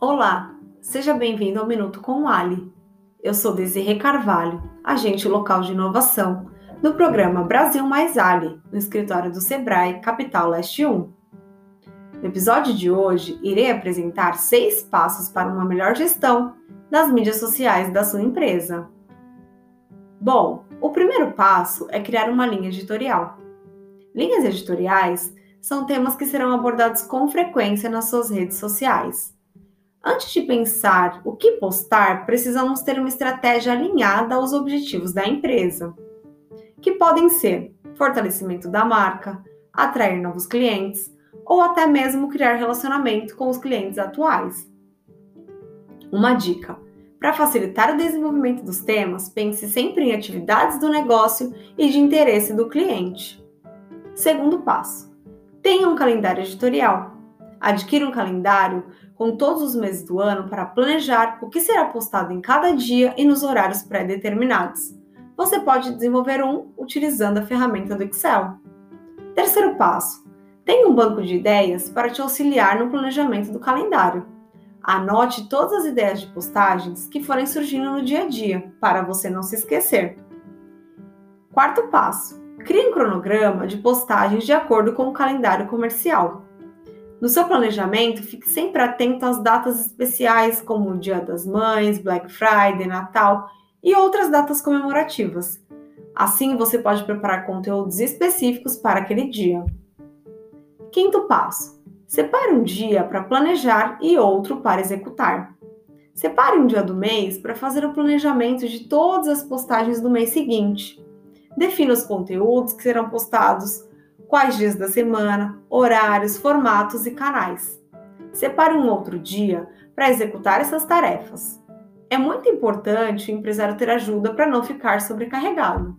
Olá, seja bem-vindo ao Minuto com o Ali. Eu sou Desirê Carvalho, agente local de inovação, no programa Brasil Mais Ali, no escritório do Sebrae, Capital Leste 1. No episódio de hoje, irei apresentar seis passos para uma melhor gestão das mídias sociais da sua empresa. Bom, o primeiro passo é criar uma linha editorial. Linhas editoriais são temas que serão abordados com frequência nas suas redes sociais. Antes de pensar o que postar, precisamos ter uma estratégia alinhada aos objetivos da empresa, que podem ser fortalecimento da marca, atrair novos clientes ou até mesmo criar relacionamento com os clientes atuais. Uma dica: para facilitar o desenvolvimento dos temas, pense sempre em atividades do negócio e de interesse do cliente. Segundo passo: tenha um calendário editorial. Adquira um calendário com todos os meses do ano para planejar o que será postado em cada dia e nos horários pré-determinados. Você pode desenvolver um utilizando a ferramenta do Excel. Terceiro passo: tenha um banco de ideias para te auxiliar no planejamento do calendário. Anote todas as ideias de postagens que forem surgindo no dia a dia, para você não se esquecer. Quarto passo: crie um cronograma de postagens de acordo com o calendário comercial. No seu planejamento, fique sempre atento às datas especiais, como o Dia das Mães, Black Friday, Natal e outras datas comemorativas. Assim, você pode preparar conteúdos específicos para aquele dia. Quinto passo: separe um dia para planejar e outro para executar. Separe um dia do mês para fazer o planejamento de todas as postagens do mês seguinte. Defina os conteúdos que serão postados quais dias da semana, horários, formatos e canais. Separe um outro dia para executar essas tarefas. É muito importante o empresário ter ajuda para não ficar sobrecarregado.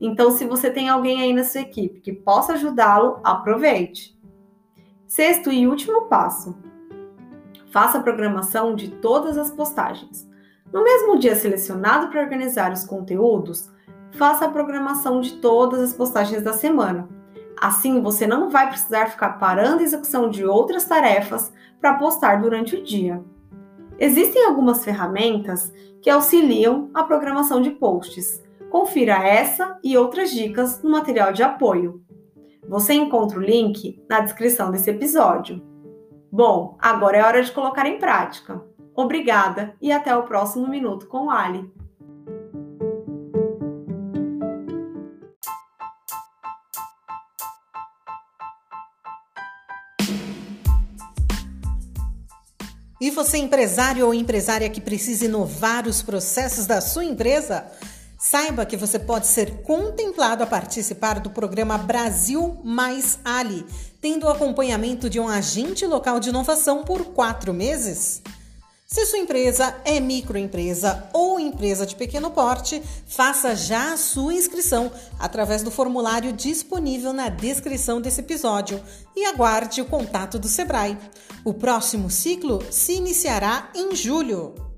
Então, se você tem alguém aí na sua equipe que possa ajudá-lo, aproveite. Sexto e último passo: faça a programação de todas as postagens. No mesmo dia selecionado para organizar os conteúdos, faça a programação de todas as postagens da semana Assim, você não vai precisar ficar parando a execução de outras tarefas para postar durante o dia. Existem algumas ferramentas que auxiliam a programação de posts. Confira essa e outras dicas no material de apoio. Você encontra o link na descrição desse episódio. Bom, agora é hora de colocar em prática. Obrigada e até o próximo Minuto com Ali. E você, empresário ou empresária que precisa inovar os processos da sua empresa? Saiba que você pode ser contemplado a participar do programa Brasil Mais Ali, tendo o acompanhamento de um agente local de inovação por quatro meses. Se sua empresa é microempresa ou empresa de pequeno porte, faça já a sua inscrição através do formulário disponível na descrição desse episódio e aguarde o contato do Sebrae. O próximo ciclo se iniciará em julho.